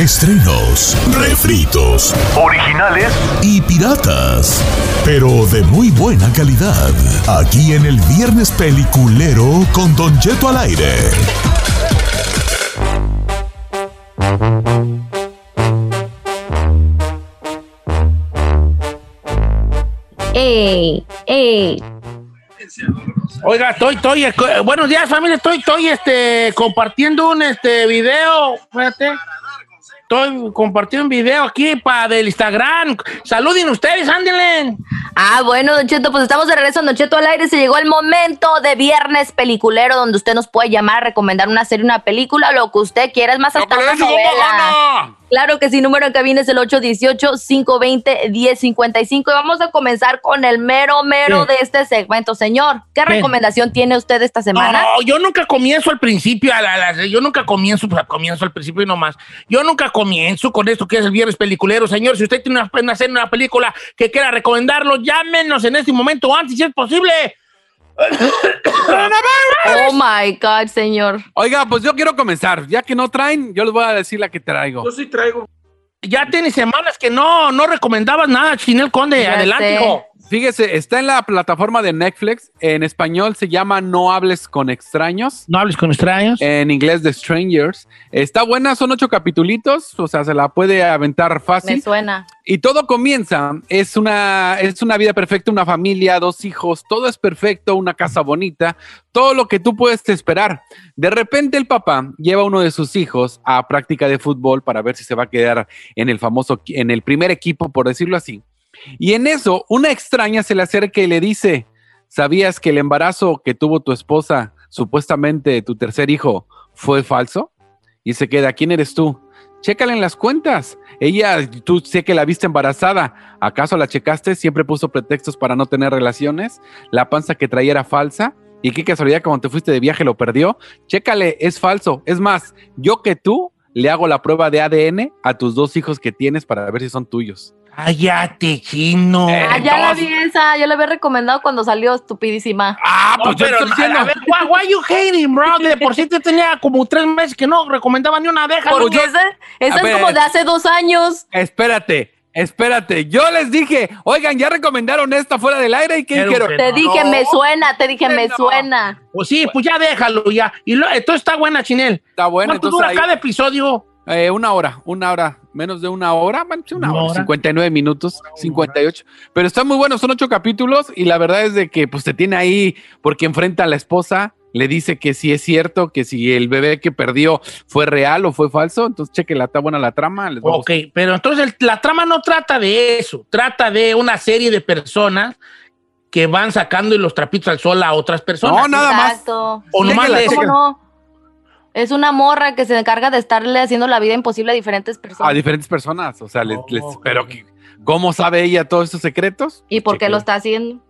Estrenos, refritos, originales y piratas. Pero de muy buena calidad. Aquí en el Viernes Peliculero con Don Jeto al aire. ¡Ey! ¡Ey! Oiga, estoy, estoy, eh, buenos días familia, estoy, estoy, este, compartiendo un, este, video, espérate, estoy compartiendo un video aquí para del Instagram, saluden ustedes, ándenle. Ah, bueno, Don Cheto, pues estamos de regreso en Don Cheto al aire. Se llegó el momento de viernes peliculero donde usted nos puede llamar, recomendar una serie, una película, lo que usted quiera. Es más, hasta una novela. Claro que sí, número en cabina es el 818-520-1055. Y vamos a comenzar con el mero, mero de este segmento. Señor, ¿qué, recomendación tiene usted esta semana? No, yo nunca comienzo al principio, a la, yo nunca comienzo, pues, comienzo al principio y no más. Yo nunca comienzo con esto que es el viernes peliculero. Señor, si usted tiene una, una, una película que quiera recomendarlo, llámenos en este momento antes, si es posible. oh my God, señor. Oiga, pues yo quiero comenzar. Ya que no traen, yo les voy a decir la que traigo. Yo sí traigo. Ya tiene semanas que no, no recomendabas nada, Chinel Conde. Adelante, hijo. Fíjese, está en la plataforma de Netflix. En español se llama No hables con extraños. No hables con extraños. En inglés The Strangers. Está buena, son ocho capitulitos, o sea, se la puede aventar fácil. Me suena. Y todo comienza, es una, es una vida perfecta, una familia, dos hijos, todo es perfecto, una casa bonita, todo lo que tú puedes esperar. De repente el papá lleva a uno de sus hijos a práctica de fútbol para ver si se va a quedar en el famoso, en el primer equipo, por decirlo así. Y en eso, una extraña se le acerca y le dice, ¿sabías que el embarazo que tuvo tu esposa, supuestamente tu tercer hijo, fue falso? Y se queda, ¿quién eres tú? Chécale en las cuentas. Ella, tú sé que la viste embarazada. ¿Acaso la checaste? Siempre puso pretextos para no tener relaciones. La panza que traía era falsa. Y qué casualidad, cuando te fuiste de viaje lo perdió. Chécale, es falso. Es más, yo que tú le hago la prueba de ADN a tus dos hijos que tienes para ver si son tuyos. Cállate, chino. Ah, ya la vi esa, yo la había recomendado cuando salió estupidísima. Ah, pues yo estoy diciendo. A ver, why, why you hating, bro? De por sí te tenía como tres meses que no recomendaba ni una abeja. Porque esa, esa es como de hace dos años. Espérate. Espérate, yo les dije, oigan, ya recomendaron esta fuera del aire y qué dijeron. Te dije, me suena, te dije, me suena. Pues sí, pues ya déjalo ya. Y lo, esto está buena, Chinel. Está buena. ¿Cuánto dura cada episodio? Eh, una hora, una hora, menos de una hora, una, hora, 59 minutos, 58. Pero está muy bueno, son ocho capítulos y la verdad es de que pues te tiene ahí porque enfrenta a la esposa, le dice que si es cierto, que si el bebé que perdió fue real o fue falso, entonces cheque, está buena la trama. ok, pero entonces la trama no trata de eso, trata de una serie de personas que van sacando los trapitos al sol a otras personas. No, nada más. O nomás no? Es una morra que se encarga de estarle haciendo la vida imposible a diferentes personas. A diferentes personas, o sea, les, pero ¿cómo sabe ella todos estos secretos? ¿Y por qué lo está haciendo?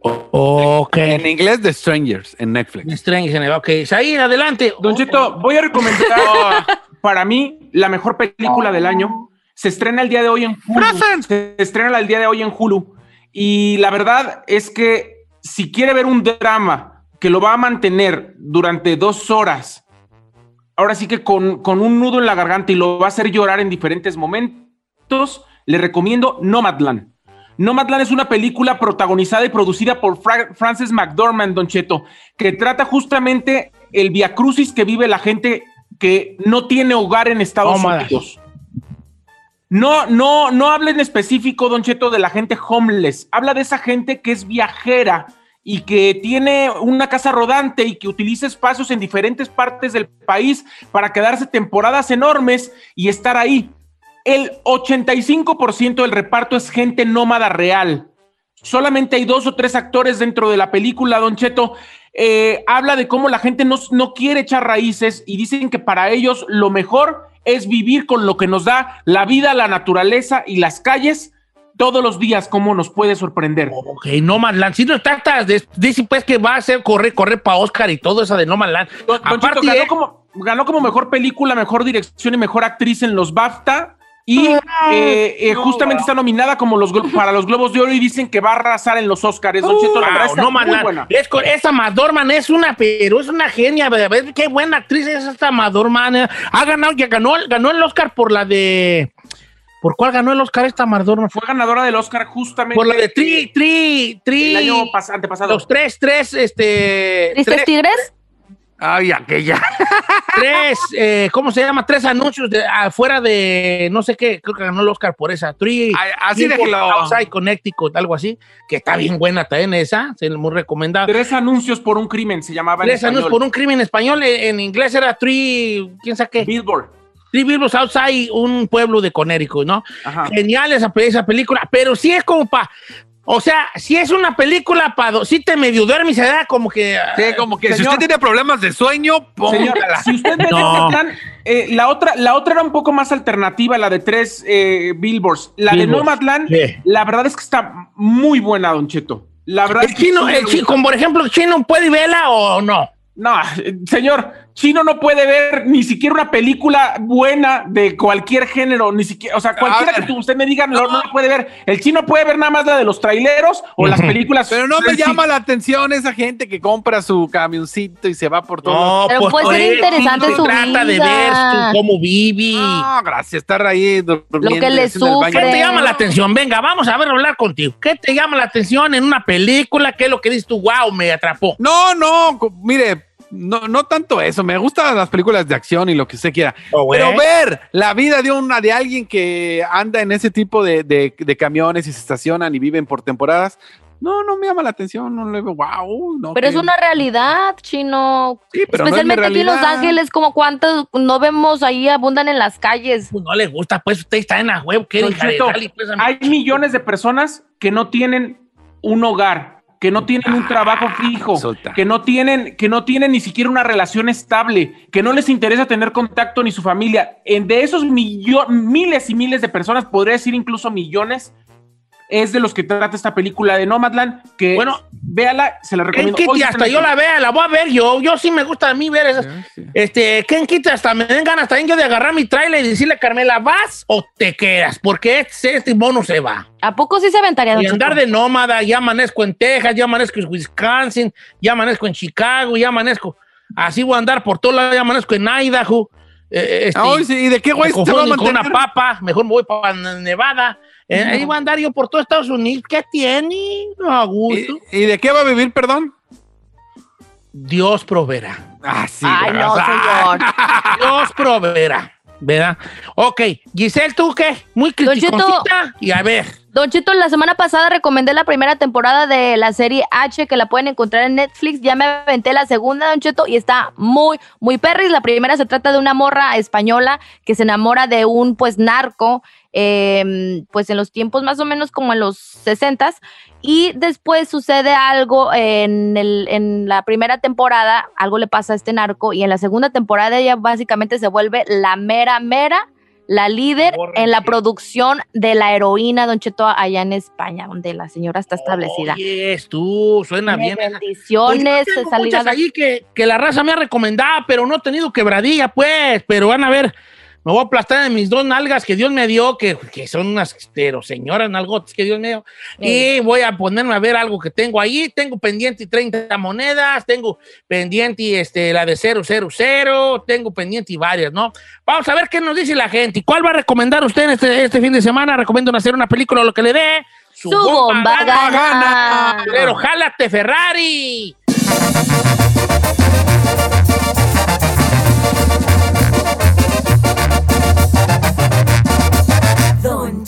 Ok. En inglés, The Strangers, en Netflix. The Strangers, ok. Ahí, adelante. Don Chito, voy a recomendar para mí la mejor película del año. Se estrena el día de hoy en Hulu. Se estrena el día de hoy en Hulu. Y la verdad es que si quiere ver un drama que lo va a mantener durante dos horas, ahora sí que con, un nudo en la garganta y lo va a hacer llorar en diferentes momentos, le recomiendo Nomadland. Nomadland es una película protagonizada y producida por Frances McDormand, Don Cheto, que trata justamente el viacrucis que vive la gente que no tiene hogar en Estados Unidos. No, no, no habla en específico, Don Cheto, de la gente homeless. Habla de esa gente que es viajera y que tiene una casa rodante y que utiliza espacios en diferentes partes del país para quedarse temporadas enormes y estar ahí. El 85% del reparto es gente nómada real. Solamente hay dos o tres actores dentro de la película, Don Cheto. Eh, habla de cómo la gente no, no quiere echar raíces y dicen que para ellos lo mejor es vivir con lo que nos da la vida, la naturaleza y las calles todos los días cómo nos puede sorprender. Ok, No Man's Land. Si no trata dice pues que va a ser correr, correr para Oscar y todo eso de No Man's Land. Aparte, ganó, como, ganó como mejor película, mejor dirección y mejor actriz en los BAFTA Y eh, eh, justamente está nominada como los para los Globos de Oro y dicen que va a arrasar en los Oscars. Don Cheto, la verdad no, muy buena. Es, esa Madorman es una, pero es una genia. ver qué buena actriz es esta Madorman. Ha ganado, ya ganó, ganó el Oscar por la de. ¿Por cuál ganó el Oscar esta Madorman? Fue ganadora del Oscar justamente. Por la de Tri, Tri, Tri. El año antepasado. Los tres, tres, este. ¿Tristes Tigres? Ay, aquella. Tres, eh, ¿cómo se llama? Tres anuncios de afuera de no sé qué, creo que ganó el Oscar por esa. Three, así de Outside Connecticut, algo así, que está bien buena también esa, se muy recomendada. Tres anuncios por un crimen se llamaba. Tres anuncios por un crimen en español, en, inglés era Three, ¿quién sabe qué? Billboard. Three Billboards Outside, un pueblo de Connecticut, ¿no? Genial esa, esa película, pero sí es como para o sea, si es una película para si te medio duermes, se da como que. Sí, como que si usted tiene problemas de sueño, póngala. si usted ve no. plan, eh, la, otra, la otra era un poco más alternativa, la de tres eh, billboards. La de Nomadland, la verdad es que está muy buena, Don Cheto. La verdad el chino, el chino, como por ejemplo, ¿el chino puede verla o no? No, señor, Chino no puede ver ni siquiera una película buena de cualquier género, ni siquiera, o sea, cualquiera que usted me diga no, no, puede ver. El chino puede ver nada más la de los traileros o las películas. Pero no me llama la atención esa gente que compra su camioncito y se va por todo. No, Pero pues puede ser interesante su trata de ver cómo vive. No, gracias, estar ahí Lo que le sufre. ¿Qué te llama la atención? Venga, vamos a ver, hablar contigo. ¿Qué te llama la atención en una película? ¿Qué es lo que dices tú? Wow, me atrapó. No, no, mire, no, no tanto eso. Me gustan las películas de acción y lo que usted quiera. Oh, pero ver la vida de una de alguien que anda en ese tipo de, de, camiones y se estacionan y viven por temporadas. No, no me llama la atención, no le veo, wow. No, pero es una realidad, chino. Sí, pero Especialmente aquí en Los Ángeles, como cuántos no vemos ahí, abundan en las calles. Pues no le gusta, pues usted está en la web. ¿qué pues, hay millones de personas que no tienen un hogar, que no tienen un trabajo ah, fijo, que no tienen, que no tienen ni siquiera una relación estable, que no les interesa tener contacto ni su familia. En de esos miles y miles de personas, podría decir incluso millones, es de los que trata esta película de Nomadland, que bueno, véala, se la recomiendo. Ken Kitty, hasta yo la vea, la voy a ver yo, yo sí me gusta a mí ver esas. Este, Ken Kitty, hasta me den ganas también yo de agarrar mi trailer y decirle, Carmela, ¿vas o te quedas? Porque este, este mono se va. ¿A poco sí se aventaría? Y andar de nómada, ya amanezco en Texas, ya amanezco en Wisconsin, ya amanezco en Chicago, ya amanezco, así voy a andar por todo lado, ya amanezco en Idaho. Eh, este, ¿Y de qué güey se va a Con una papa, mejor me voy para Nevada. Eh, ahí va a andar yo por todo Estados Unidos. ¿Qué tiene? No, a gusto. ¿Y, de qué va a vivir, perdón? Dios proveerá. Ah, sí. Ay, no, señor. Dios proveerá. ¿Verdad? Ok, Giselle, ¿tú qué? Muy criticosita. Y a ver. Don Chito, la semana pasada recomendé la primera temporada de la serie H que la pueden encontrar en Netflix. Ya me aventé la segunda, Don Chito, y está muy, muy perris. La primera se trata de una morra española que se enamora de un, pues, narco, em, pues, en los tiempos más o menos como en los 60 y después sucede algo en, en la primera temporada, algo le pasa a este narco, y en la segunda temporada ella básicamente se vuelve la mera, mera la líder en la producción de la heroína, Don Cheto, allá en España, donde la señora está establecida. es tú, suena bien. Bendiciones. Pues muchas allí que, que la raza me ha recomendado, pero no he tenido quebradilla, pues, pero van a ver me voy a aplastar en mis dos nalgas que Dios me dio, que, que son unas pero señoras nalgotas que Dios me dio. Y voy a ponerme a ver algo que tengo ahí. Tengo pendiente 30 monedas, tengo pendiente este, la de 000, tengo pendiente varias, ¿no? Vamos a ver qué nos dice la gente. ¿Cuál va a recomendar usted este, este fin de semana? Recomiendo hacer una película o lo que le dé. Su, bomba, gana. Pero jálate, Ferrari.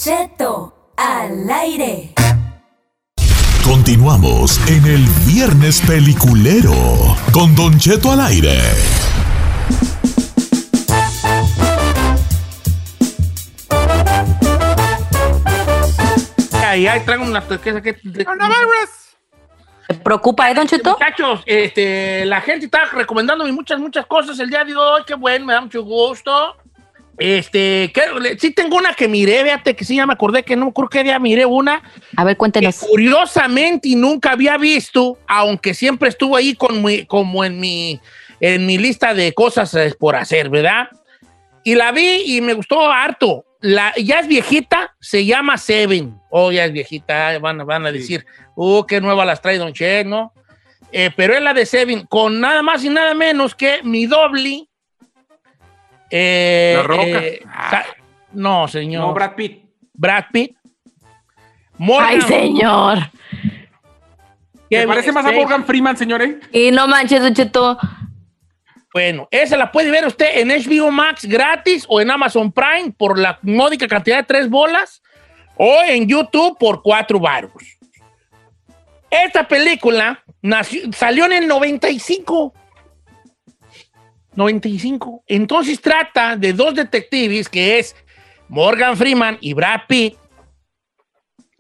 Cheto al aire. Continuamos en el Viernes Peliculero con Don Cheto al aire. Ahí, ahí traigo una que ¿Te preocupa, eh, Don Cheto? Muchachos, este, la gente está recomendándome muchas, muchas cosas el día de hoy. Qué bueno, me da mucho gusto. Este, que, sí tengo una que miré, fíjate que sí, ya me acordé que no creo que ya miré una. A ver, cuéntenos. curiosamente y nunca había visto, aunque siempre estuvo ahí con como en mi, en mi lista de cosas eh, por hacer, ¿verdad? Y la vi y me gustó harto. la, ya es viejita, se llama Seven. Oh, ya es viejita, van, van a decir, uh, qué nueva las trae Don Che, ¿no? Eh, pero es la de Seven, con nada más y nada menos que mi doble. Eh, La Roca. eh, sa- no, señor. No, Brad Pitt. Brad Pitt. Morgan Ay, señor. ¿Te parece más a. Morgan Freeman, señores? Y no manches, Cheto. Bueno, esa la puede ver usted en HBO Max gratis o en Amazon Prime por la módica cantidad de tres bolas o en YouTube por cuatro baros. Esta película nació- salió en el 95. 95. Entonces trata de dos detectives que es Morgan Freeman y Brad Pitt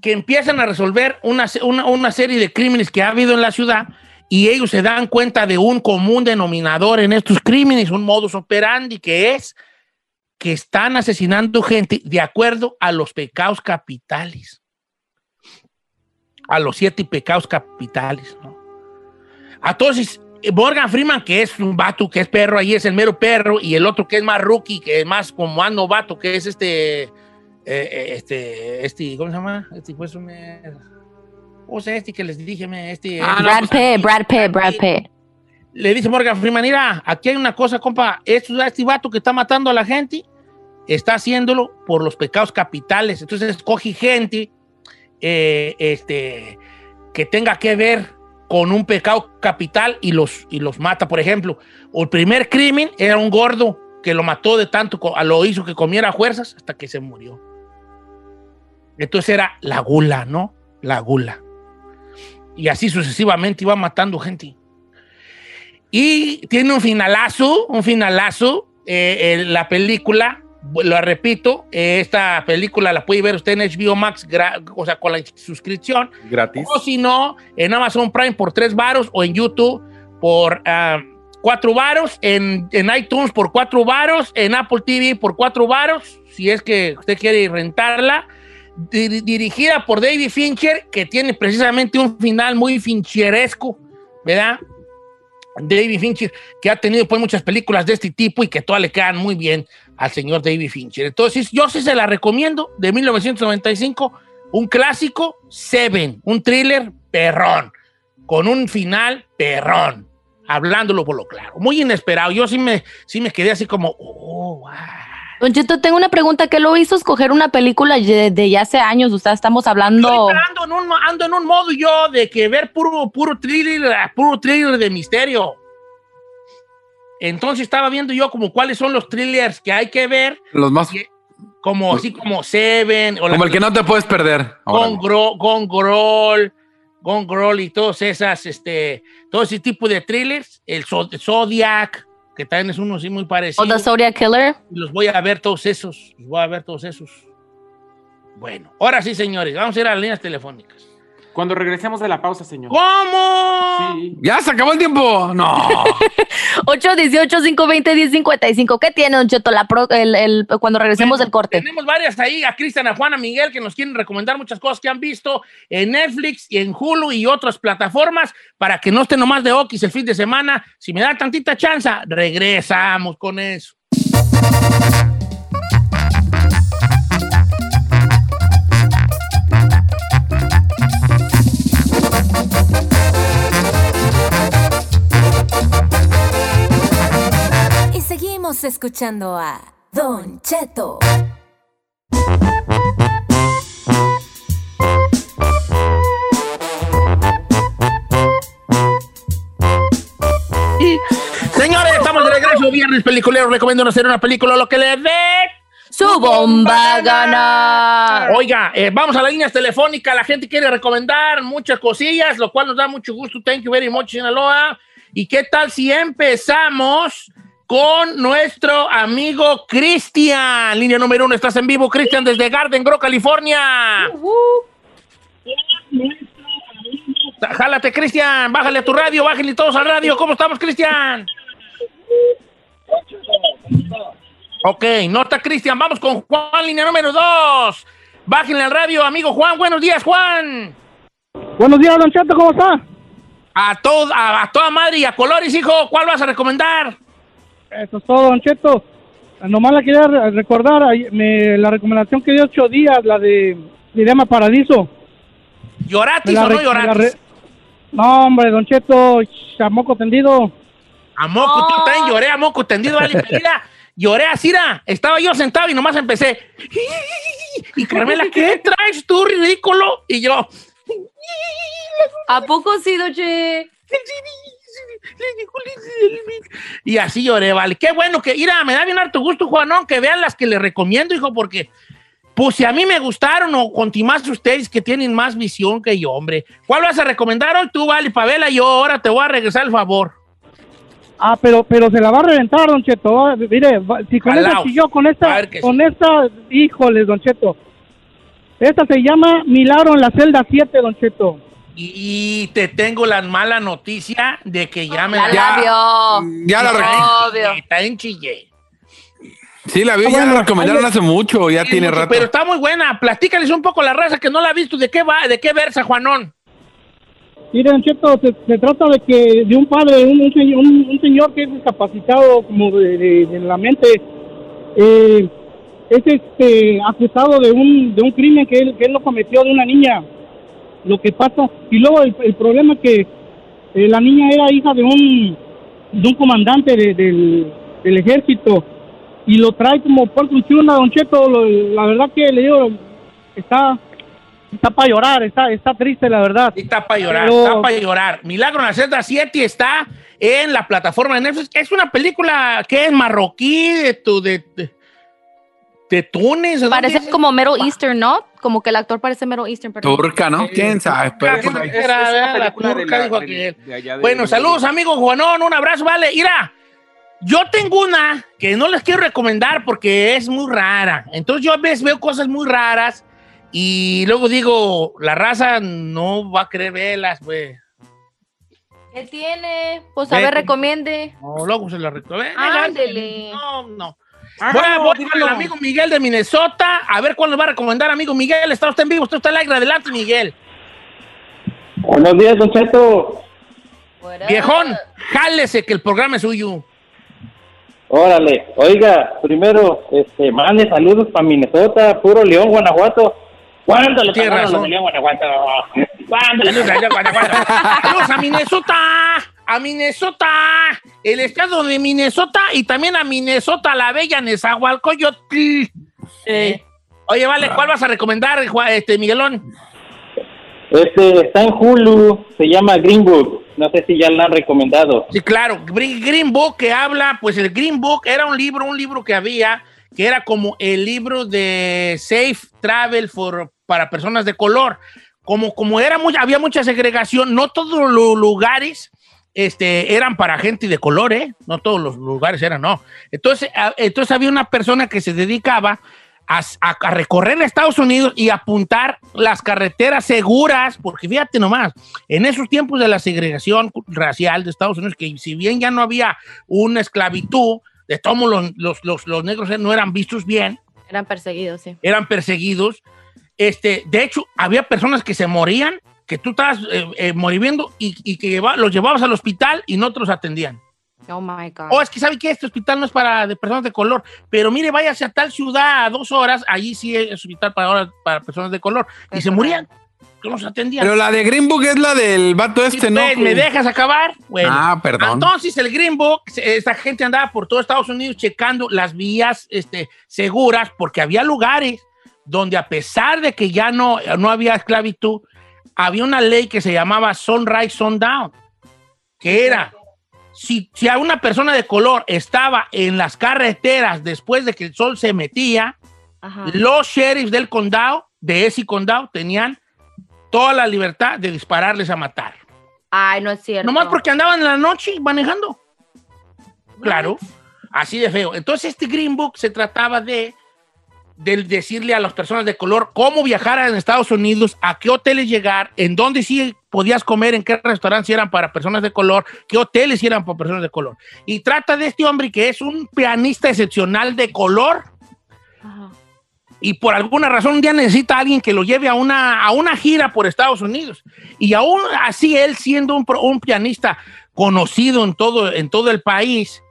que empiezan a resolver una, una serie de crímenes que ha habido en la ciudad y ellos se dan cuenta de un común denominador en estos crímenes, un modus operandi que es que están asesinando gente de acuerdo a los pecados capitales. A los siete pecados capitales, ¿no? Entonces, Morgan Freeman, que es un vato, que es perro, ahí es el mero perro, y el otro que es más rookie, que es más como más novato, que es este, eh, eh, este, este, ¿cómo se llama? Este, pues, un, eh, o sea, este que les dije, este. Ah, este- Brad Pitt, Brad Pitt, Brad Pitt. le dice Morgan Freeman, mira, aquí hay una cosa, compa, esto, este vato que está matando a la gente, está haciéndolo por los pecados capitales. Entonces escoge gente eh, este, que tenga que ver con un pecado capital y los, y los mata. Por ejemplo, el primer crimen era un gordo que lo mató de tanto, lo hizo que comiera fuerzas hasta que se murió. Entonces era la gula, ¿no? La gula. Y así sucesivamente iba matando gente. Y tiene un finalazo, un finalazo, eh, la película, lo repito, esta película la puede ver usted en HBO Max, o sea, con la suscripción, Gratis. o si no, en Amazon Prime por tres varos o en YouTube por ah, cuatro varos, en, en iTunes por cuatro varos, en Apple TV por cuatro varos, si es que usted quiere rentarla. Dir- dirigida por David Fincher, que tiene precisamente un final muy fincheresco, ¿verdad? David Fincher, que ha tenido pues muchas películas de este tipo y que todas le quedan muy bien al señor David Fincher. Entonces, yo sí se la recomiendo, de 1995, un clásico, Seven, un thriller perrón, con un final perrón, hablándolo por lo claro, muy inesperado. Yo sí me, sí me quedé así como, oh, wow. Don Cheto, tengo una pregunta. ¿Qué lo hizo escoger una película de, de ya hace años? O sea, estamos hablando... Ando en, un, ando en un modo yo de que ver puro, puro thriller, puro thriller de misterio. Entonces estaba viendo yo como cuáles son los thrillers que hay que ver, Los más. como así como Seven, o la Como el que no te puedes perder. Gone Órale. Gro- Gone Girl, Gone Girl y todos esas, este, todo ese tipo de thrillers, el Zo- Zodiac, que también es uno así muy parecido. O The Zodiac Killer. Y los voy a ver todos esos. Los voy a ver todos esos. Bueno, ahora sí, señores, vamos a ir a las líneas telefónicas. Cuando regresemos de la pausa, señor. ¿Cómo? Sí. Ya se acabó el tiempo. No. 818-520-1055. ¿Qué tiene, Don Cheto, la pro- el, el- cuando regresemos Bueno, del corte? Tenemos varias ahí, a Cristian, a Juan, a Miguel, que nos quieren recomendar muchas cosas que han visto en Netflix y en Hulu y otras plataformas para que no estén nomás de Okis el fin de semana. Si me da tantita chance, regresamos con eso. Escuchando a Don Cheto. Señores, estamos de regreso, viernes peliculero. Recomiendo hacer una película, lo que le dé. Su bomba a ganar. Oiga, eh, vamos a las líneas telefónicas. La gente quiere recomendar muchas cosillas, lo cual nos da mucho gusto. Thank you very much, Sinaloa. ¿Y qué tal si empezamos con nuestro amigo Cristian? Línea número uno, estás en vivo, Cristian, desde Garden Grove, California. Jálate, Cristian, bájale a tu radio, bájale todos al radio. ¿Cómo estamos, Cristian? Ok, no está Cristian. Vamos con Juan, línea número dos. Bájenle al radio, amigo Juan. Buenos días, Juan. Buenos días, Don Cheto, ¿cómo está? A, todo, a, a toda madre y a colores, hijo. ¿Cuál vas a recomendar? Eso es todo, Don Cheto. nomás la quería recordar, me, la recomendación que dio ocho días, la de llama Paradiso. ¿Lloratis o no lloratis? No, hombre, Don Cheto, a moco tendido. A moco, tú también lloré a moco tendido, vale, mira, lloré así, estaba yo sentado y nomás empecé. Y Carmela, ¿qué traes tú, ridículo? Y yo. ¿A poco sí, Doche? Y así lloré, vale. Qué bueno que, mira, me da bien harto gusto, Juanón, que vean las que le recomiendo, hijo, porque, pues si a mí me gustaron o más ustedes que tienen más visión que yo, hombre. ¿Cuál vas a recomendar hoy tú, vale, Pavela? Yo ahora te voy a regresar el favor. Ah, pero, pero se la va a reventar, Don Cheto. Mire, si con esta yo con esta, con esta, híjole, Don Cheto. Esta se llama Milagro en la celda 7, Don Cheto. Y te tengo la mala noticia de que ya me la, ya, vio. Ya la Está en Chile. Sí, la vi, ya la recomendaron hace mucho, ya tiene rato. Pero está muy buena. Platícales un poco la raza que no la ha visto. ¿De qué va? ¿De qué versa, Juanón? Miren, Cheto, se, trata de que de un padre, un, un, señor que es discapacitado como de, la mente, eh, es este, acusado de un, de un crimen que él, que él lo cometió de una niña. Lo que pasa, y luego el, problema es que eh, la niña era hija de un, de un comandante del, del ejército y lo trae como por una Don Cheto. la verdad que le digo, está está para llorar, está, está triste, la verdad. Está para llorar, está para llorar. Milagro en la celda 7 está en la plataforma de Netflix. Es una película que es marroquí, de, tu, de, de, Túnez. Parece como Mero Eastern, ¿no? Como que el actor parece Mero Eastern. Turca, ¿no? ¿Quién sabe? Bueno, saludos, amigos Juanón. Un abrazo, vale. Mira, yo tengo una que no les quiero recomendar porque es muy rara. Entonces yo a veces veo cosas muy raras y luego digo, la raza no va a querer verlas, güey. ¿Qué tiene? Pues a ver, recomiende. No, luego se la recomiendo. Ándele. No, no. Voy a voy con el amigo Miguel de Minnesota. A ver cuál nos va a recomendar, amigo Miguel. Está usted en vivo, usted está al aire. Adelante, Miguel. Buenos días, Don Cheto. Viejón, jálese que el programa es suyo. Órale, oiga, primero, este, mande saludos para Minnesota, puro León, Guanajuato. ¿Cuándo le Tienes razón. Guanajuato? ¿Cuándo le Saludos a Minnesota, a Minnesota, el estado de Minnesota y también a Minnesota, la bella Nezahualcóyotl. Eh, oye, vale, ¿cuál vas a recomendar, este Miguelón? Este está en Hulu, se llama Green Book. No sé si ya lo han recomendado. Sí, claro, Green Book que habla, pues el Green Book era un libro, un libro que había que era como el libro de Safe Travel for para personas de color. Como, como era muy, había mucha segregación, no todos los lugares este, eran para gente de color, ¿eh? No todos los lugares eran, no. Entonces, entonces había una persona que se dedicaba a, a, recorrer Estados Unidos y apuntar las carreteras seguras, porque fíjate nomás, en esos tiempos de la segregación racial de Estados Unidos, que si bien ya no había una esclavitud, de todos los, los, los, los negros no eran vistos bien. Eran perseguidos, sí. Eran perseguidos. Este, de hecho, había personas que se morían, que tú estabas eh, eh, moriendo y, que los llevabas al hospital y no te los atendían. Oh my God. Oh, es que sabe que este hospital no es para personas de color, pero mire, váyase a tal ciudad a dos horas, allí sí es hospital para, para personas de color. y se morían. No los atendían. Pero la de Green Book es la del vato este, ¿no? ¿Me dejas acabar? Bueno, ah, perdón. Entonces, el Green Book, esta gente andaba por todo Estados Unidos checando las vías este, seguras porque había lugares donde a pesar de que ya no, no había esclavitud, había una ley que se llamaba Sunrise Sundown, que era, si, si a una persona de color estaba en las carreteras después de que el sol se metía, los sheriffs del condado, de ese condado, tenían toda la libertad de dispararles a matar. Ay, no es cierto. Nomás porque andaban en la noche manejando. Claro, así de feo. Entonces este Green Book se trataba de de decirle a las personas de color cómo viajar en Estados Unidos, a qué hoteles llegar, en dónde sí podías comer, en qué restaurantes eran para personas de color, qué hoteles eran para personas de color. Y trata de este hombre que es un pianista excepcional de color. Y por alguna razón un día necesita a alguien que lo lleve a una, a una gira por Estados Unidos. Y aún así él siendo un, un pianista conocido en todo, en todo el país,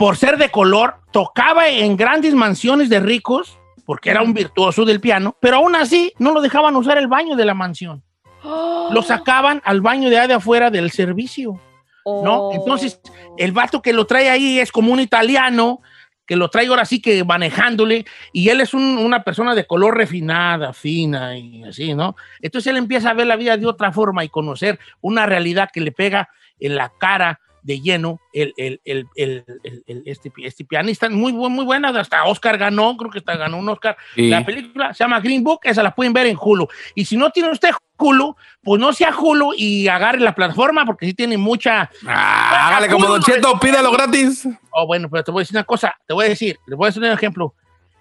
por ser de color, tocaba en grandes mansiones de ricos, porque era un virtuoso del piano, pero aún así no lo dejaban usar el baño de la mansión. Lo sacaban al baño de, de afuera del servicio. ¿No? Oh. Entonces, el vato que lo trae ahí es como un italiano que lo trae ahora sí que manejándole, y él es un- una persona de color refinada, fina y así, ¿no? Entonces él empieza a ver la vida de otra forma y conocer una realidad que le pega en la cara de lleno el, el- el- el- el- el- este, este pianista, muy, muy buena, hasta Oscar ganó, creo que hasta ganó un Oscar. Sí. La película se llama Green Book, esa la pueden ver en Hulu. Y si no tiene usted Hulu, pues no sea Hulu y agarre la plataforma porque sí tiene mucha... Ah, hágale como Don Cheto, pídalo gratis. Oh, bueno, pero te voy a decir una cosa, te voy a decir, le voy a decir un ejemplo.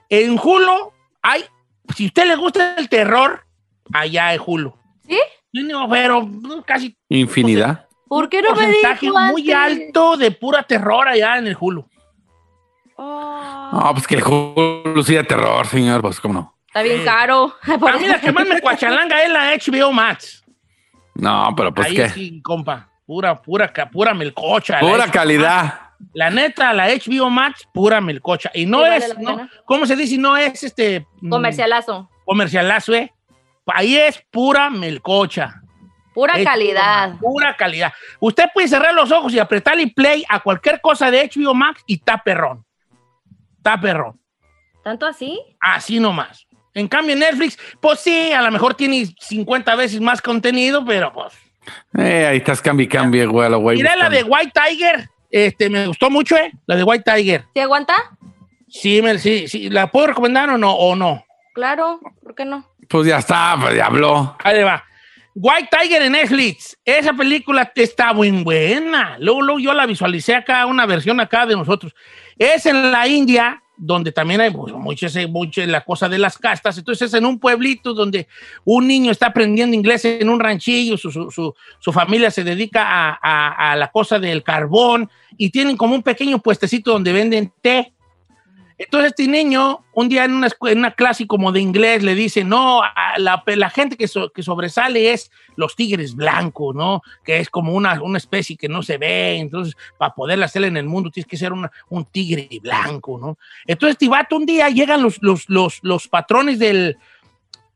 En Hulu hay, si a usted le gusta el terror, allá en Hulu. ¿Sí? Pero casi Infinidad. ¿Por qué no me porcentaje dijo muy antes? alto de pura terror allá en el Hulu. Oh, No, pues que el Hulu sí de terror, señor. Pues cómo no. está bien caro. A mí la que más me cuachalanga es la HBO Max. No, pero pues Ahí qué. sí, compa. Pura, pura, pura melcocha. Pura calidad. La neta, la HBO Max, pura melcocha. Y no Sí, es, no. ¿cómo se dice? No es este... mm, Comercialazo. Comercialazo, ¿eh? Ahí es pura melcocha. Pura calidad. Pura calidad. Usted puede cerrar los ojos y apretarle play a cualquier cosa de HBO Max y está perrón. Está perrón. ¿Tanto así? Así nomás. En cambio, Netflix, pues sí, a lo mejor tiene 50 veces más contenido, pero pues. Eh, ahí estás cambi cambie, güey, a lo güey. Miré la de. White Tiger. Este, me gustó mucho, ¿eh? La de White Tiger. ¿Sí aguanta? Sí, me, sí, sí. ¿La puedo recomendar o no? O no? Claro, ¿por qué no? Pues ya está, pues ya habló. Ahí va. White Tiger en Netflix. Esa película está muy buena. Luego, yo la visualicé acá, una versión acá de nosotros. Es en la India, donde también hay pues, mucho, ese- mucho la cosa de las castas. Entonces es en un pueblito donde un niño está aprendiendo inglés en un ranchillo, su familia se dedica a, a- a la cosa del carbón y tienen como un pequeño puestecito donde venden té. Entonces este niño, un día en una, en una clase como de inglés, le dice, no, a la, la gente que, so- que sobresale es los tigres blancos, ¿no? Que es como una, una especie que no se ve, entonces para poderla hacer en el mundo tienes que ser una- un tigre blanco, ¿no? Entonces este vato un día llegan los, los, los, los patrones del,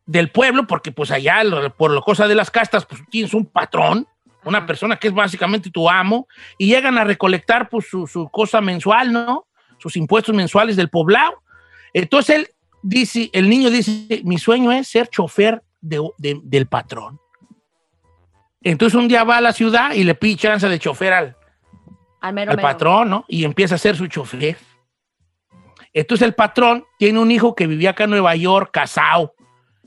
del pueblo, porque pues allá, por la cosa de las castas, pues tienes un patrón, una persona que es básicamente tu amo, y llegan a recolectar pues su, su cosa mensual, ¿no? Sus impuestos mensuales del poblado. Entonces él dice, el niño dice, mi sueño es ser chofer de- de- del patrón. Entonces un día va a la ciudad y le pide chance de chofer al, Al mero al mero. patrón, ¿no? Y empieza a ser su chofer. Entonces el patrón tiene un hijo que vivía acá en Nueva York, casado,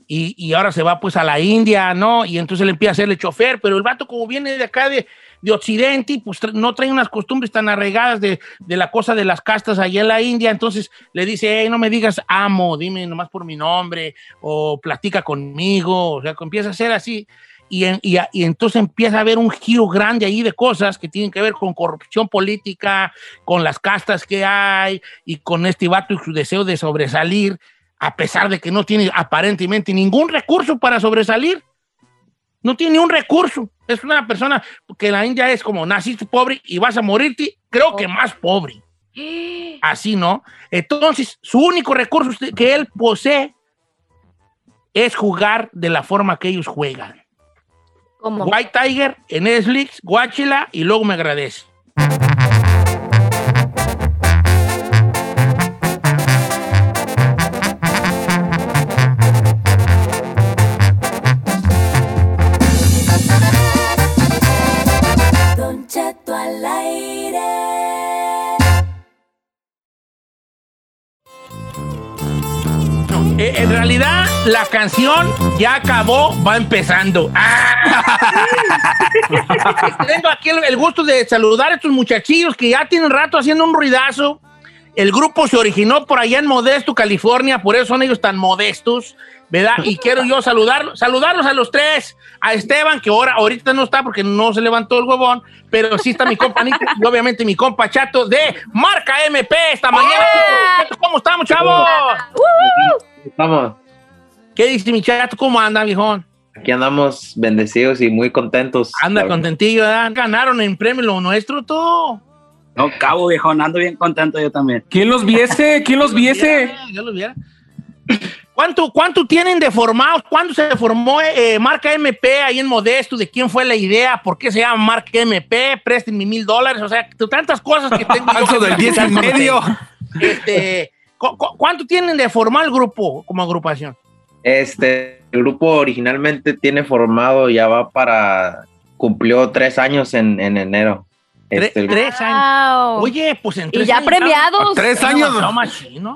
y, y ahora se va pues a la India, ¿no? Y entonces él empieza a hacerle chofer, pero el vato como viene de acá de, de Occidente, pues no trae unas costumbres tan arraigadas de, la cosa de las castas allá en la India, entonces le dice, hey, no me digas amo, dime nomás por mi nombre, o platica conmigo, o sea, que empieza a ser así. Y entonces empieza a haber un giro grande ahí de cosas que tienen que ver con corrupción política, con las castas que hay y con este vato y su deseo de sobresalir, a pesar de que no tiene aparentemente ningún recurso para sobresalir. No tiene ni un recurso. Es una persona que la India es como naciste pobre y vas a morirte, creo que más pobre. Así, ¿no? Entonces, su único recurso que él posee es jugar de la forma que ellos juegan. ¿Cómo? White Tiger en Netflix, guáchela y luego me agradece. Realidad, la canción ya acabó, va empezando. ¡Ah! Tengo aquí el, el gusto de saludar a estos muchachillos que ya tienen rato haciendo un ruidazo. El grupo se originó por allá en Modesto, California, por eso son ellos tan modestos, ¿verdad? Y quiero yo saludarlos, saludarlos a los tres, a Esteban, que ahora, ahorita no está porque no se levantó el huevón, pero sí está mi compa Nico y obviamente mi compa Chato de Marca MP esta mañana. ¿Cómo estamos, chavos? Vamos, ¿Qué dice mi Chato? ¿Cómo anda, viejón? aquí andamos bendecidos y muy contentos. Anda contentillo, ¿verdad? Ganaron en premio lo nuestro, todo. No, cabo, viejo, ando bien contento yo también. ¿Quién los viese? ¿Quién los viese? Yo los viera. ¿Cuánto, ¿Cuánto tienen de formados? ¿Cuándo se formó eh, Marca MP ahí en Modesto? ¿De quién fue la idea? ¿Por qué se llama Marca MP? Préstenme mil dólares. O sea, tantas cosas que tengo. Falso del 10 y medio. Este, ¿cu- cu- ¿Cuánto tienen de formar el grupo como agrupación? Este, el grupo originalmente tiene formado, ya va para, cumplió tres años en, en enero. Este, el- tres años. Wow. Oye, pues en y tres ya años, premiados. Tres años.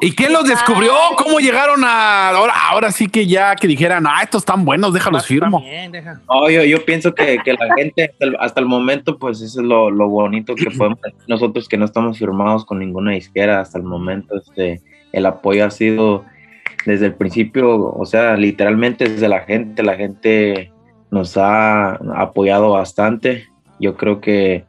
¿Y quién los descubrió? ¿Cómo llegaron a ahora, ahora sí que ya que dijeran, ah, estos están buenos, déjalos firmo? También, deja. No, yo, yo pienso que, que la gente hasta el, hasta el momento, pues eso es lo, lo bonito que podemos hacer nosotros que no estamos firmados con ninguna disquera hasta el momento. Este, el apoyo ha sido desde el principio, o sea, literalmente desde la gente, la gente nos ha apoyado bastante. Yo creo que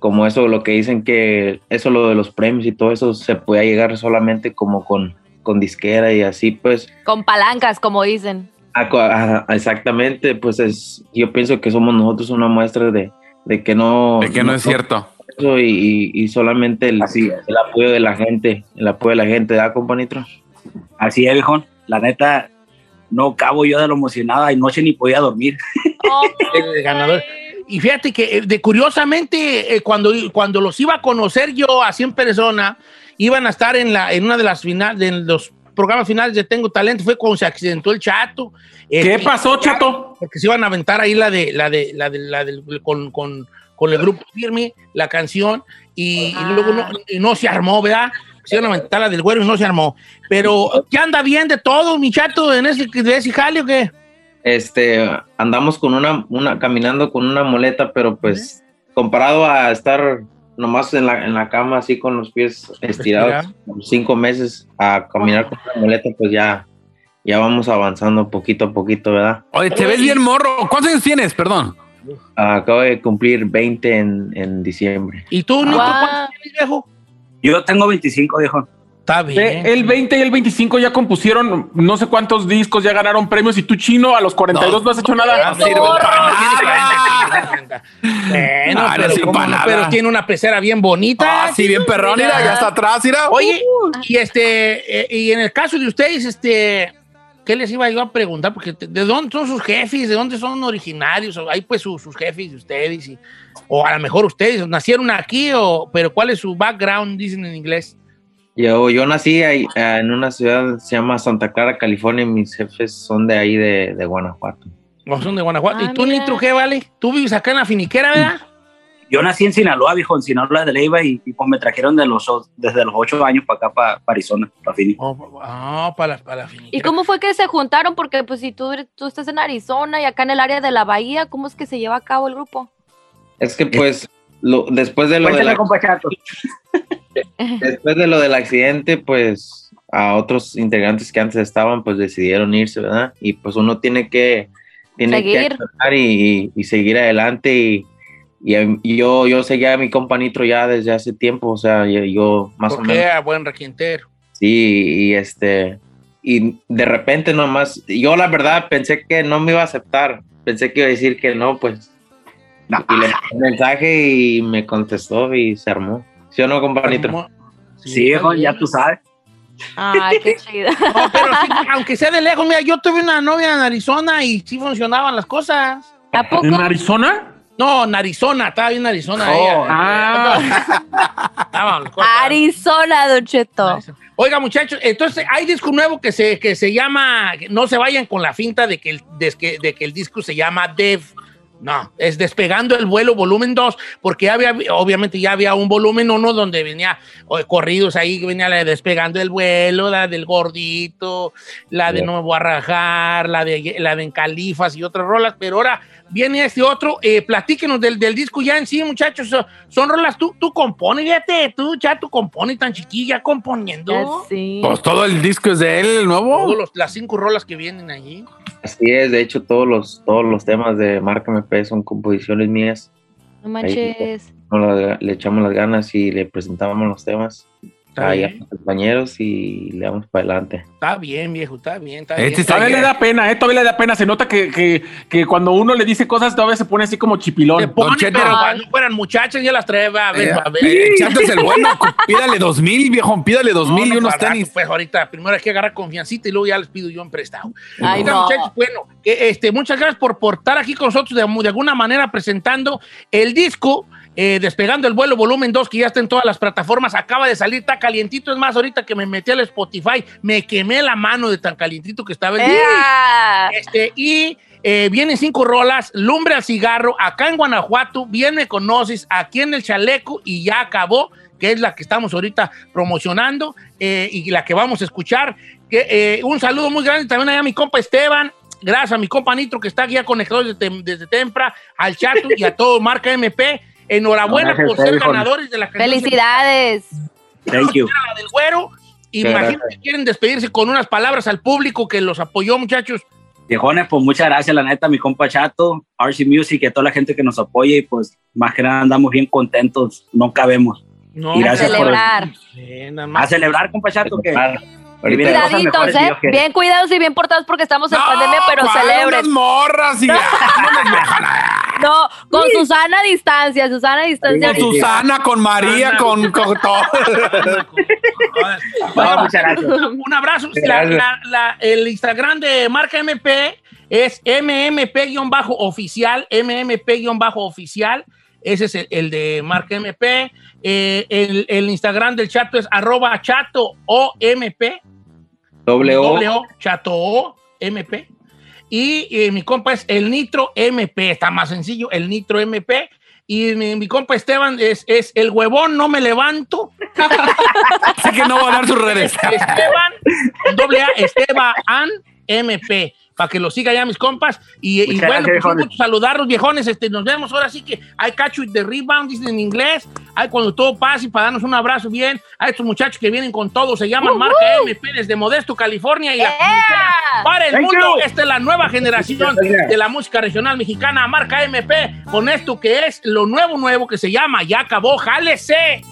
como eso, lo que dicen que eso, lo de los premios y todo eso, se puede llegar solamente como con, con disquera y así, pues Con palancas, como dicen. Ah, ajá, Exactamente, pues es, yo pienso que somos nosotros una muestra de, de que no... De que no es cierto. Eso Y, y- y solamente el, el apoyo de la gente, el apoyo de la gente, ¿da, companitro? Así es, viejón. La neta, no cabo yo de lo emocionada y noche ni podía dormir. el ganador. Y fíjate que eh, de, curiosamente, eh, cuando, cuando los iba a conocer yo así en persona, iban a estar en, la, en una de las finales, de los programas finales de Tengo Talento, fue cuando se accidentó el chato. ¿Qué Eh, pasó, chato? Porque se iban a aventar ahí la de, la de, la de, la del- con, con, con el grupo firme, la canción, y, y luego no, y no se armó, ¿verdad? Se iban a aventar la del güero y no se armó. Pero, ¿qué anda bien de todo, mi chato, en ese, de ese jale o qué? Este, andamos con una, una, caminando con una muleta, pero pues comparado a estar nomás en la, en la cama así con los pies estirados cinco meses a caminar con una muleta, pues ya, ya vamos avanzando poquito a poquito, ¿verdad? Oye, te ves bien morro. ¿Cuántos años tienes? Perdón. Acabo de cumplir 20 en, en diciembre. ¿Y tú, Nico, Guau. cuántos tienes, viejo? Yo tengo 25, viejón. Está Eh, El 20 y el 25 ya compusieron no sé cuántos discos, ya ganaron premios y tú chino a los 42 no, has hecho nada. No sirve para nada. Bueno, No, no pero, sirve ¿cómo para no? nada. pero tiene una pecera bien bonita. Ah, sí, bien perrón, mira, ya está atrás, mira. Oye, y este, eh, y en el caso de ustedes, este, ¿qué les iba yo a preguntar? Porque ¿de dónde son sus jefes? ¿De dónde son originarios? Hay pues sus, sus jefes de ustedes y, o a lo mejor ustedes nacieron aquí o, pero ¿cuál es su background? Dicen en inglés. Yo, yo nací ahí, en una ciudad que se llama Santa Clara, California, y mis jefes son de ahí, de, de Guanajuato. O son de Guanajuato. Ah, ¿Y tú, mira. Nitro, qué vale? ¿Tú vives acá en la finiquera, verdad? Yo nací en Sinaloa, viejo, en Sinaloa de Leiva y, y, pues me trajeron de los, desde los ocho años para acá, para, Arizona, para Phoenix. Oh, ah, para, la- para finiquera. ¿Y cómo fue que se juntaron? Porque pues si tú, tú estás en Arizona y acá en el área de la bahía, ¿cómo es que se lleva a cabo el grupo? Es que pues, lo, después de lo de Cuéntale, la- compa Chato. Después de lo del accidente, pues a otros integrantes que antes estaban, pues decidieron irse, ¿verdad? Y pues uno tiene que, tiene que Seguir. y, y- y seguir adelante. Y, y, yo, yo seguía a mi companitro ya desde hace tiempo, o sea, yo, más o Porque menos. era buen requintero. Sí, y este, y de repente nomás, yo la verdad pensé que no me iba a aceptar, pensé que iba a decir que no, pues. Y le mandé un mensaje y me contestó y se armó. ¿Sí o no, companitro? Sí, viejo, ya tú sabes. Ay, qué chido. No, pero sí, aunque sea de lejos, mira, yo tuve una novia en Arizona y sí funcionaban las cosas. ¿A poco? ¿En Arizona? No, en Arizona, estaba bien en Arizona. Oh, ella. ah. Arizona, Don Cheto. Oiga, muchachos, entonces hay disco nuevo que se, que se llama, no se vayan con la finta de que el, de que, de que el disco se llama Dev. No, es Despegando el vuelo volumen 2, porque ya había, obviamente ya había un volumen 1 donde venía o, corridos ahí, venía la de Despegando el vuelo, la del gordito, la de Yeah. No me voy a rajar, la de, la de En Califas y otras rolas, pero ahora viene este otro, eh, platíquenos del, del disco ya en sí, muchachos, son, son rolas, tú, tú compones, fíjate, tú ya tú compones tan chiquilla componiendo. Sí. Pues todo el disco es de él, el nuevo. Todos los- las cinco rolas que vienen allí. Así es, de hecho todos los, todos los temas de Marca MP son composiciones mías. No manches. Nos la- le echamos las ganas y le presentamos los temas. Ahí a los compañeros y le damos para adelante. Está bien, viejo, está bien. Está Este bien. todavía le da pena, ¿eh? Todavía le da pena. Se nota que, que, que cuando uno le dice cosas, todavía se pone así como chipilón. Se pone, Don pero cuando fueran muchachas ya las trae, a ver, Eh, a ver. eh, es el bueno. Pídale dos mil, viejo. Pídale dos No, mil y no, unos tenis. Pues ahorita, primero hay que agarrar confiancita y luego ya les pido yo en prestado. Ay, Ahorita, no. muchachos, bueno, que, este, muchas gracias por, por estar aquí con nosotros de, de alguna manera presentando el disco. Eh, Despegando el vuelo volumen 2 que ya está en todas las plataformas, acaba de salir, está calientito, es más, ahorita que me metí al Spotify, me quemé la mano de tan calientito que estaba el. Este, y eh, vienen cinco rolas, Lumbre al Cigarro, acá en Guanajuato, bien me conoces, aquí en el Chaleco y ya acabó, que es la que estamos ahorita promocionando eh, y la que vamos a escuchar. Que, eh, un saludo muy grande también allá a mi compa Esteban, gracias a mi compa Nitro que está aquí ya conectado desde, desde Tempra, al Chato y a todo Marca MP. Enhorabuena por ser ganadores de la canción Felicidades. Thank you. la del güero. Imagino que quieren despedirse con unas palabras al público que los apoyó, muchachos. Viejones, pues muchas gracias, la neta, mi compa Chato, RC Music y a toda la gente que nos apoya y pues más que nada andamos bien contentos, no cabemos. No, Y gracias por- Celebrar. Sí, nada más. A celebrar, compa Chato, que Cuidaditos, ¿eh? Bien cuidados y bien portados porque estamos en pandemia, pero celebren. Unas morras y. No, con Susana a distancia, Susana a distancia. Con Susana, con María, con, con todo. No. Un abrazo. La- la- la- el Instagram de Marca MP es MMP-oficial, MMP-oficial. Ese es el, el de Marca MP. Eh, el, el Instagram del chato es arroba chato OMP. Doble O. Doble O, chato O, MP. Y eh, mi compa es el Nitro MP, está más sencillo, el Nitro MP. Y mi, mi compa Esteban es, es el huevón, no me levanto. Así que no va a dar sus redes. Esteban, doble A, Esteban MP, para que lo siga ya mis compas. Y, y Muchas bueno, gracias, pues un saludarlos, viejones. Este, nos vemos ahora sí que hay with the rebound, dicen en inglés. Hay cuando todo pase para darnos un abrazo bien. A estos muchachos que vienen con todo, se llaman Marca MP desde Modesto, California. Y la comunidad para el Thank mundo. you. Esta es la nueva generación de la música regional mexicana, Marca MP, con esto que es lo nuevo, nuevo que se llama Ya acabó, jálese.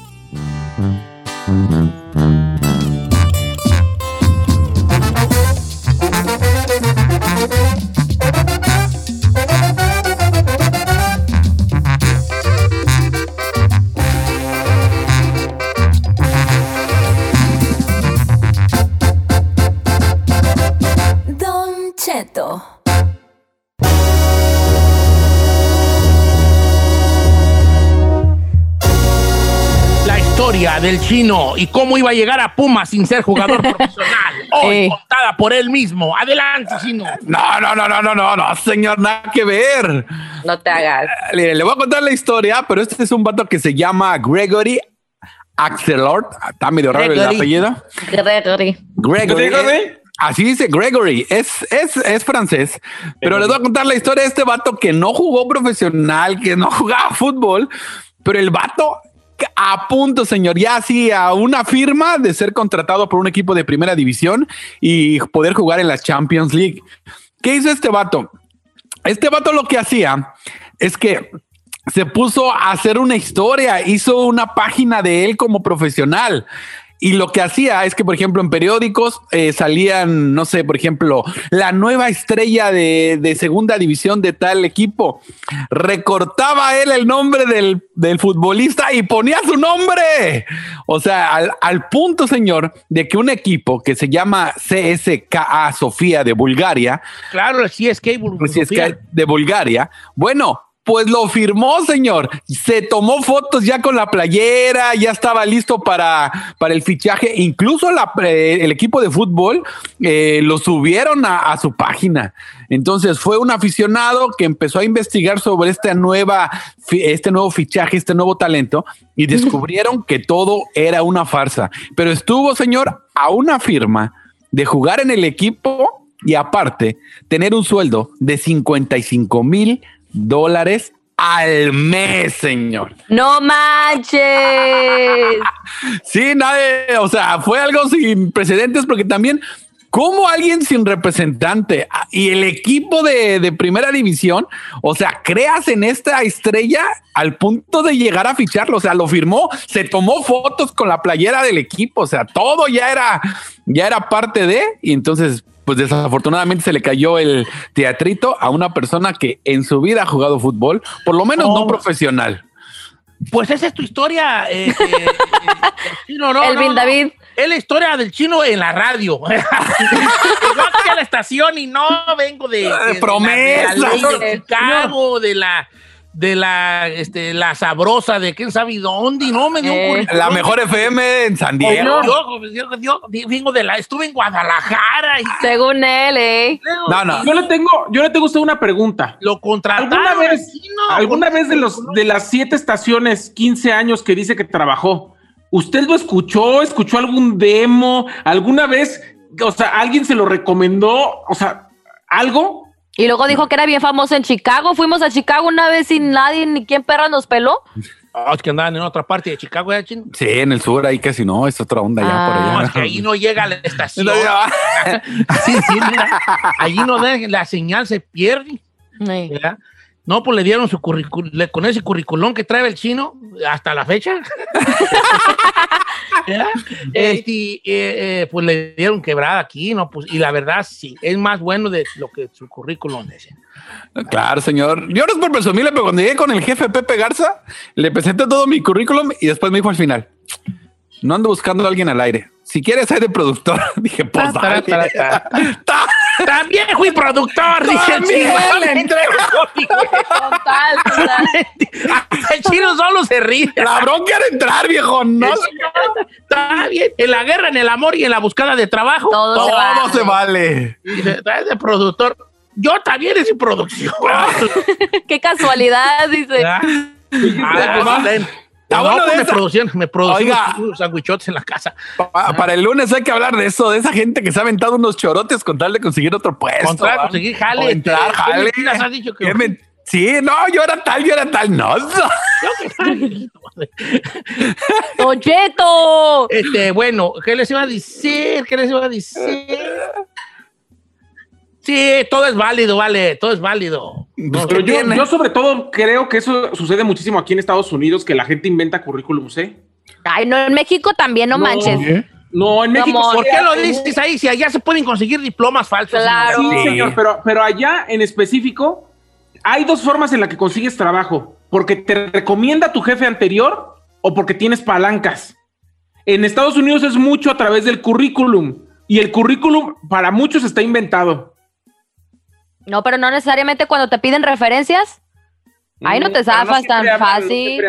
Del chino y cómo iba a llegar a Puma sin ser jugador profesional. Hoy Eh. contada por él mismo. Adelante, chino. No, no, no, no, no, no, no, señor, nada que ver. No te hagas. Le, le voy a contar la historia, pero este es un vato que se llama Gregory Axelord. Está medio raro el apellido. Gregory. Gregory. Gregory. Así dice Gregory, es, es, es francés, pero les voy a contar la historia de este vato que no jugó profesional, que no jugaba fútbol, pero el vato a punto, señor, ya hacía una firma de ser contratado por un equipo de primera división y poder jugar en la Champions League. ¿Qué hizo este vato? Este vato lo que hacía es que se puso a hacer una historia, hizo una página de él como profesional. Y lo que hacía es que, por ejemplo, en periódicos eh, salían, no sé, por ejemplo, la nueva estrella de, de segunda división de tal equipo. Recortaba él el nombre del, del futbolista y ponía su nombre. O sea, al, al punto, señor, de que un equipo que se llama CSKA Sofía de Bulgaria, Claro, sí es que pues si es que de Bulgaria. Bueno, pues lo firmó, señor. Se tomó fotos ya con la playera, ya estaba listo para, para el fichaje. Incluso la, eh, el equipo de fútbol eh, lo subieron a, a su página. Entonces fue un aficionado que empezó a investigar sobre esta nueva, este nuevo fichaje, este nuevo talento y descubrieron que todo era una farsa. Pero estuvo, señor, a una firma de jugar en el equipo y aparte tener un sueldo de 55 mil dólares al mes, señor. No manches. Sí, nadie, o sea, fue algo sin precedentes porque también ¿Cómo alguien sin representante ah, y el equipo de, de, primera división, o sea, creas en esta estrella al punto de llegar a ficharlo? O sea, lo firmó, se tomó fotos con la playera del equipo, o sea, todo ya era, ya era parte de, y entonces pues desafortunadamente se le cayó el teatrito a una persona que en su vida ha jugado fútbol, por lo menos no profesional. Pues esa es tu historia. Eh, eh, eh no, Elvin David. Es la historia del chino en la radio. Yo aquí a la estación y no vengo de, de, promesa. De, Chicago, de la de la, este, la sabrosa de quién sabe dónde, no me dio eh, La mejor FM en San Diego. Yo, yo, vengo de la, estuve en Guadalajara. Y, Según él, eh. No, no. Yo le tengo, yo le tengo a usted una pregunta. Lo contrataron. ¿Alguna vez, ¿alguna vez de los de las siete estaciones, 15 años que dice que trabajó, usted lo escuchó, escuchó algún demo, alguna vez, o sea, alguien se lo recomendó, o sea, algo? Y luego dijo que era bien famoso en Chicago. Fuimos a Chicago una vez sin nadie, ni quién perra nos peló. Ah, es que andaban en otra parte de Chicago, ¿eh, Sí, en el sur, ahí casi no, es otra onda ya por allá. No, es que ahí no llega la estación. sí, sí, mira, allí no de, la señal se pierde. No, pues le dieron su currículum, con ese currículum que trae el chino hasta la fecha. este, eh, pues le dieron quebrada aquí, ¿no? Pues, y la verdad, sí, es más bueno de lo que su currículum decía. Claro, señor. Yo no es por presumirle, pero cuando llegué con el jefe Pepe Garza, le presenté todo mi currículum y después me dijo al final, no ando buscando a alguien al aire. Si quieres ser de productor, dije, pues También fui productor, dije el chino. Total, total. El chino solo se ríe. La bronca era entrar, viejo. No. Está bien. En la guerra, en el amor y en la búsqueda de trabajo. Todo, se, vale. se vale. de productor. Yo también es producción. Qué casualidad, dice. Ah, Está bueno de me producían, me producían sandwichotes en la casa. para el lunes hay que hablar de eso, de esa gente que se ha aventado unos chorotes con tal de conseguir otro puesto. Contra conseguir jale. entrar, jale. has dicho que... Sí, no, yo era tal, yo era tal, no. ¡Ocheto! Este, bueno, ¿qué les iba a decir? ¿Qué les iba a decir? Sí, todo es válido, vale, todo es válido. Pero yo, sobre todo creo que eso sucede muchísimo aquí en Estados Unidos, que la gente inventa currículum ¿eh? Ay, no, en México también, no, manches. No, en México. ¿Por qué lo dices ahí? Si allá se pueden conseguir diplomas falsos. Claro. Sí, señor, pero, pero allá en específico hay dos formas en las que consigues trabajo. Porque te recomienda tu jefe anterior o porque tienes palancas. En Estados Unidos es mucho a través del currículum. Y el currículum para muchos está inventado. No, pero no necesariamente cuando te piden referencias. Ahí no te zafas tan fácil.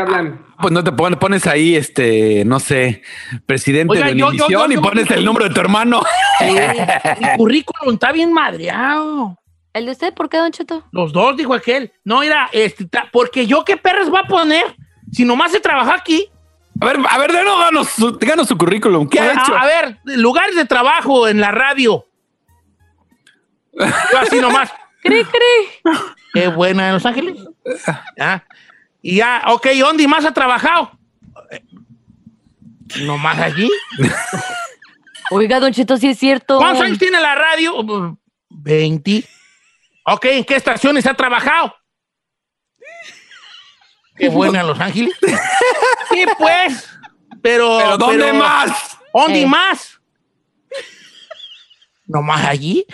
Pues no te pones ahí, este, no sé, presidente de la y pones el número de tu hermano. mi currículum está bien madreado. ¿El de usted? ¿Por qué, Don Cheto? Los dos, dijo aquel. No, era, este, porque yo qué perros va a poner si nomás se trabaja aquí. A ver, a ver, denos su, su currículum. ¿Qué ha hecho? A ver, lugares de trabajo en la radio. Yo así nomás. Cri, cri. Qué buena en Los Ángeles. Y ya, ok, ¿dónde más ha trabajado? ¿No más allí? Oiga, Don Cheto, sí es cierto. ¿Cuántos años tiene la radio? 20. Ok, ¿en qué estaciones ha trabajado? Qué buena en Los Ángeles. sí, pues. Pero. ¿Pero dónde más? ¿Dónde más? Nomás allí.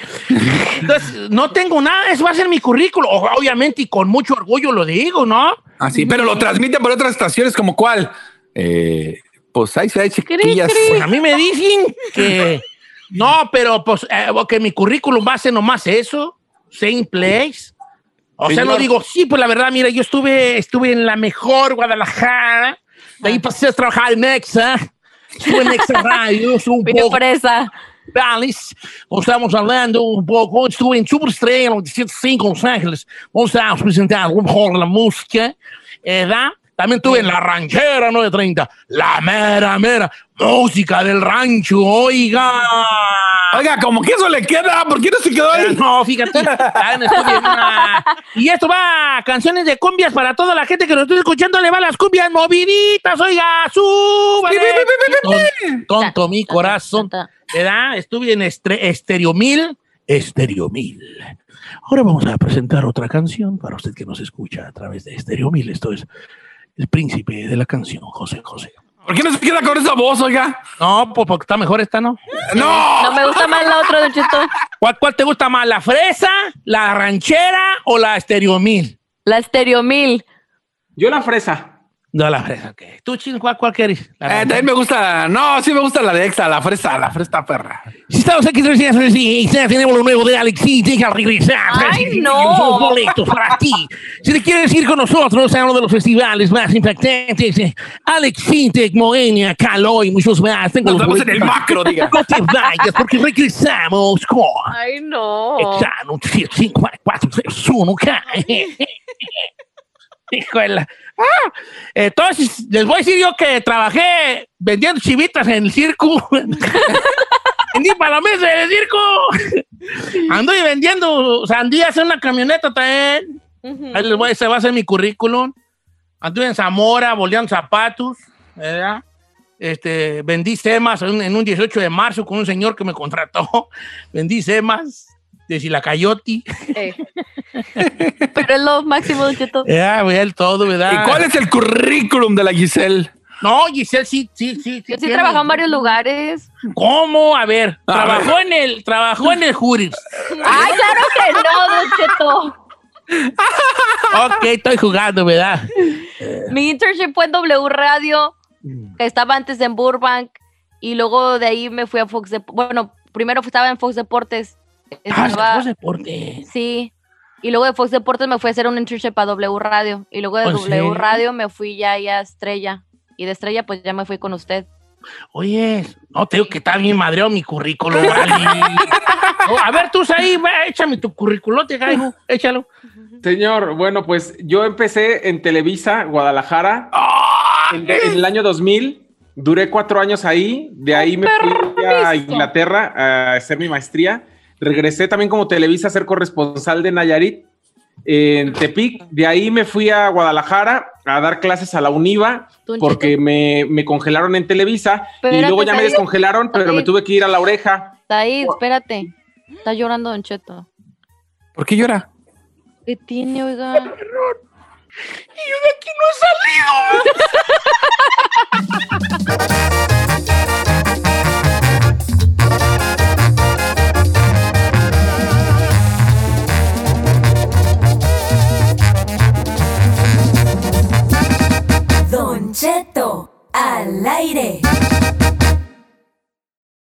Entonces, no tengo nada, eso va a ser mi currículo. Obviamente, y con mucho orgullo lo digo, ¿no? Así, ah, pero lo transmiten por otras estaciones, como cuál. Eh, pues ahí se hay chiquillas. Pues a mí me dicen que. No, pero pues eh, que mi currículum va a ser nomás eso, same place. O sea, no digo, sí, pues la verdad, mira, yo estuve, estuve en la mejor Guadalajara, de ahí pasé a trabajar en Nexa, estuve en Nexa Radio, un poco. Alice, estamos hablando um pouco, estou em Superestrela, 105 Los Ángeles, vamos a presentar lo mejor de la música, ¿verdad? También estuve en La Ranchera 930, la mera, mera música del rancho, oiga. Oiga, como que eso le queda, ¿por qué no se quedó ahí? No, fíjate. Y esto va, canciones de cumbias para toda la gente que nos está escuchando, le va las cumbias moviditas, oiga, súbale. Ton- Tonto mi corazón. ¿Verdad? Estuve en estre- Estéreo Mil. Estéreo Mil. Ahora vamos a presentar otra canción para usted que nos escucha a través de Estéreo Mil. Esto es El Príncipe de la Canción, José José. ¿Por qué no se queda con esa voz, oiga? No, pues porque está mejor esta, ¿no? ¡No! No me gusta más la otra, Don Cheto. ¿Cuál, cuál te gusta más, la fresa, la ranchera o la Estéreo Mil? La Stereo Mil. Yo la fresa. No, la fresa, ok. ¿Tú, Chin, cuál, cuál quieres? La Eh, también me gusta, no, sí me gusta la de Exa, la fresa, la fresa perra. Si estamos aquí, tenemos lo nuevo de Alexis, deja regresar. Ay, no. Boletos para ti. Si te quieres ir con nosotros a uno de los festivales más impactantes, eh, Alex Fintech, Moenia, Caloi y muchos más. Tengo Nos los vemos en boletos el macro, diga. No te vayas porque regresamos con Ay, no. Exano 5, 4, 3, 1, Híjole. Ah, entonces, les voy a decir yo que trabajé vendiendo chivitas en el circo. Vendí palomitas en el circo. Anduve vendiendo sandías en una camioneta también. Ahí les voy, ese va a ser mi currículum. Anduve en Zamora, boleando zapatos, ¿verdad? Este, vendí semas en, un 18 de marzo con un señor que me contrató. Vendí semas de Silacayoti. Eh. Pero es lo máximo, Cheto. Ya, güey, el todo, ¿verdad? ¿Y cuál es el currículum de la Giselle? No, Giselle sí, sí, sí. Yo sí tiene. trabajado en varios lugares. ¿Cómo? A ver, A trabajó en el, trabajó en el Juris. Ay, claro que no, Don Cheto. ok, estoy jugando, ¿verdad? Mi internship fue en W Radio, que estaba antes en Burbank, y luego de ahí me fui a Fox Dep- Bueno, primero estaba en Fox Deportes. Ah, Estaba- Fox Deportes. Sí. Y luego de Fox Deportes me fui a hacer un internship a W Radio. Y luego de ¿Oh, ¿En W? Radio me fui ya, ya a Estrella. Y de Estrella, pues ya me fui con usted. Oye, no te digo que está bien madreado mi currículum. vale. No, a ver, tú ahí, échame tu currículote, gallo, échalo. Señor, bueno, pues yo empecé en Televisa, Guadalajara, en, en el año 2000. Duré cuatro años ahí. De ahí me fui a Inglaterra a hacer mi maestría. Regresé también como Televisa a ser corresponsal de Nayarit en Tepic. De ahí me fui a Guadalajara a dar clases a la UNIVA porque me, me congelaron en Televisa y luego ya me descongelaron, pero me tuve que ir a la oreja. Said, espérate. Está llorando Don Cheto. ¿Por qué llora? ¿Qué tiene, oiga? Y yo de aquí no he salido. Cheto al aire.